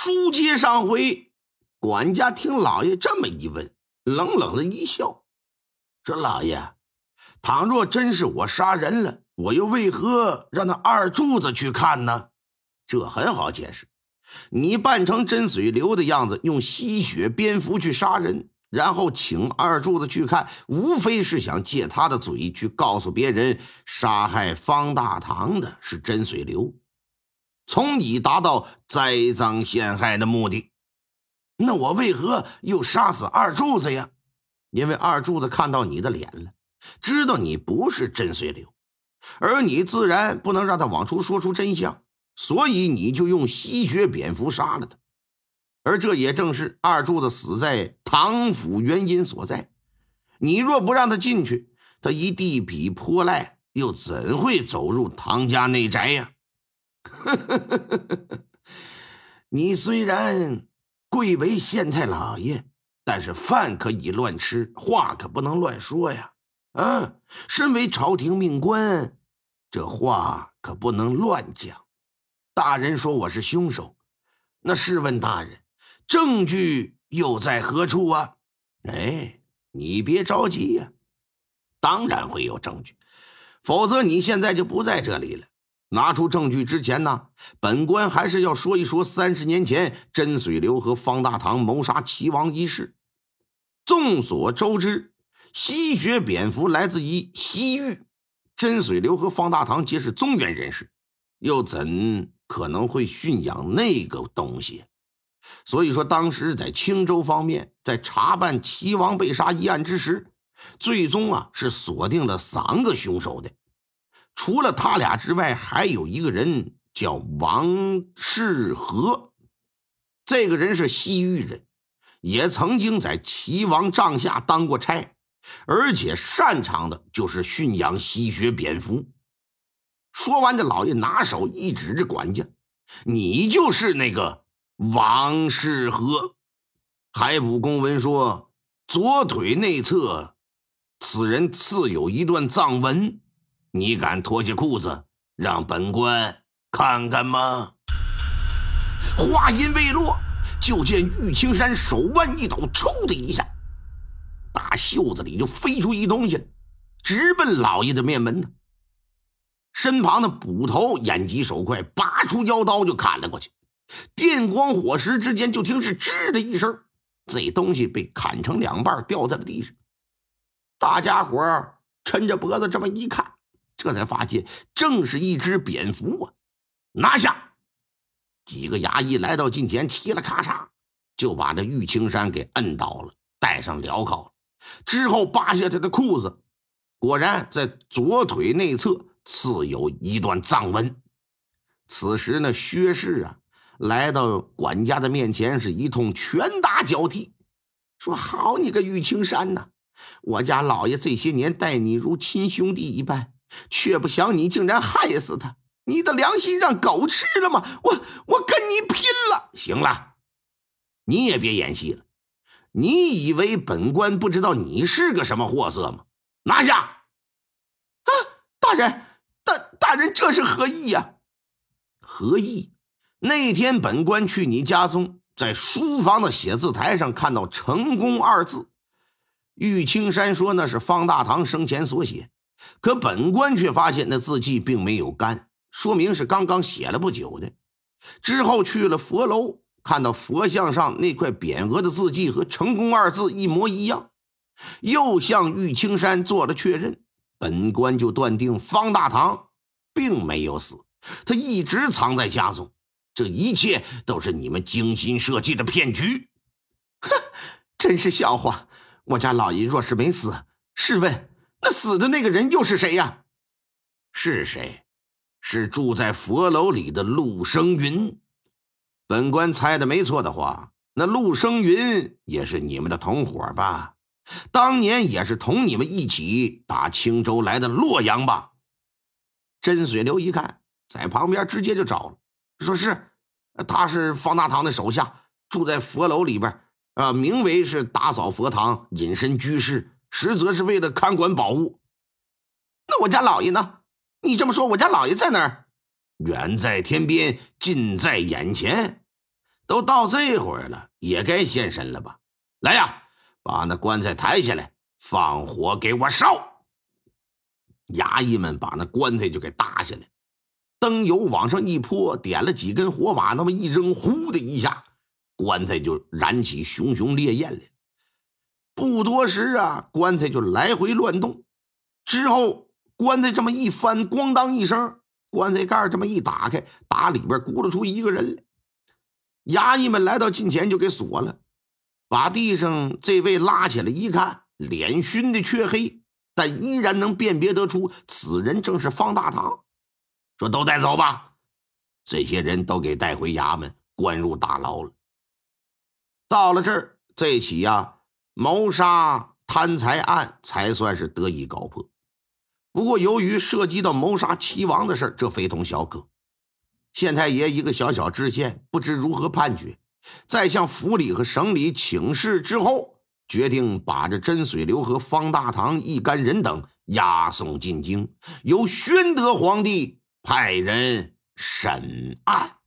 书接上回，管家听老爷这么一问，冷冷的一笑，说：“老爷，倘若真是我杀人了，我又为何让那二柱子去看呢？这很好解释，你扮成真水流的样子，用吸血蝙蝠去杀人。”然后请二柱子去看，无非是想借他的嘴去告诉别人，杀害方大堂的是真水流，从以达到栽赃陷害的目的。那我为何又杀死二柱子呀？因为二柱子看到你的脸了，知道你不是真水流，而你自然不能让他往出说出真相，所以你就用吸血蝙蝠杀了他。而这也正是二柱子死在唐府原因所在。你若不让他进去，他一地痞泼赖，又怎会走入唐家内宅呀？你虽然贵为县太老爷，但是饭可以乱吃，话可不能乱说呀！啊，身为朝廷命官，这话可不能乱讲。大人说我是凶手，那试问大人？证据又在何处啊？哎，你别着急呀，当然会有证据，否则你现在就不在这里了。拿出证据之前呢，本官还是要说一说三十年前真水流和方大堂谋杀齐王一事。众所周知，吸血蝙蝠来自于西域，真水流和方大堂皆是中原人士，又怎可能会驯养那个东西？所以说，当时在青州方面，在查办齐王被杀一案之时，最终啊是锁定了三个凶手的。除了他俩之外，还有一个人叫王世和。这个人是西域人，也曾经在齐王帐下当过差，而且擅长的就是驯养吸血蝙蝠。说完，这老爷拿手一指着管家：“你就是那个。”王世和，还补公文说，左腿内侧，此人刺有一段藏文，你敢脱下裤子让本官看看吗？话音未落，就见玉青山手腕一抖，抽的一下，大袖子里就飞出一东西，直奔老爷的面门呢。身旁的捕头眼疾手快，拔出腰刀就砍了过去。电光火石之间，就听是“吱”的一声，这东西被砍成两半，掉在了地上。大家伙抻着脖子这么一看，这才发现正是一只蝙蝠啊！拿下！几个衙役来到近前，嘁了咔嚓就把这玉青山给摁倒了，戴上镣铐之后扒下他的裤子，果然在左腿内侧刺有一段藏文。此时呢，薛氏啊。来到管家的面前，是一通拳打脚踢，说：“好你个玉青山呐！我家老爷这些年待你如亲兄弟一般，却不想你竟然害死他！你的良心让狗吃了吗？我我跟你拼了！行了，你也别演戏了。你以为本官不知道你是个什么货色吗？拿下！啊，大人，大大人这是何意呀？何意？”那天本官去你家中，在书房的写字台上看到“成功”二字，玉青山说那是方大堂生前所写，可本官却发现那字迹并没有干，说明是刚刚写了不久的。之后去了佛楼，看到佛像上那块匾额的字迹和“成功”二字一模一样，又向玉青山做了确认，本官就断定方大堂并没有死，他一直藏在家中。这一切都是你们精心设计的骗局，哼，真是笑话！我家老爷若是没死，试问那死的那个人又是谁呀？是谁？是住在佛楼里的陆生云。本官猜的没错的话，那陆生云也是你们的同伙吧？当年也是同你们一起打青州来的洛阳吧？真水流一看，在旁边直接就找了，说是。他是方大堂的手下，住在佛楼里边，啊，名为是打扫佛堂、隐身居士，实则是为了看管宝物。那我家老爷呢？你这么说，我家老爷在哪儿？远在天边，近在眼前。都到这会儿了，也该现身了吧？来呀，把那棺材抬下来，放火给我烧！衙役们把那棺材就给搭下来，灯油往上一泼，点了几根火把，那么一扔，呼的一下，棺材就燃起熊熊烈焰来。不多时啊，棺材就来回乱动。之后，棺材这么一翻，咣当一声，棺材盖这么一打开，打里边咕噜出一个人来。衙役们来到近前，就给锁了，把地上这位拉起来一看，脸熏的黢黑。但依然能辨别得出，此人正是方大堂。说都带走吧，这些人都给带回衙门，关入大牢了。到了这儿，这起呀谋杀贪财案才算是得以告破。不过，由于涉及到谋杀齐王的事这非同小可。县太爷一个小小知县，不知如何判决，在向府里和省里请示之后。决定把这真水流和方大堂一干人等押送进京，由宣德皇帝派人审案。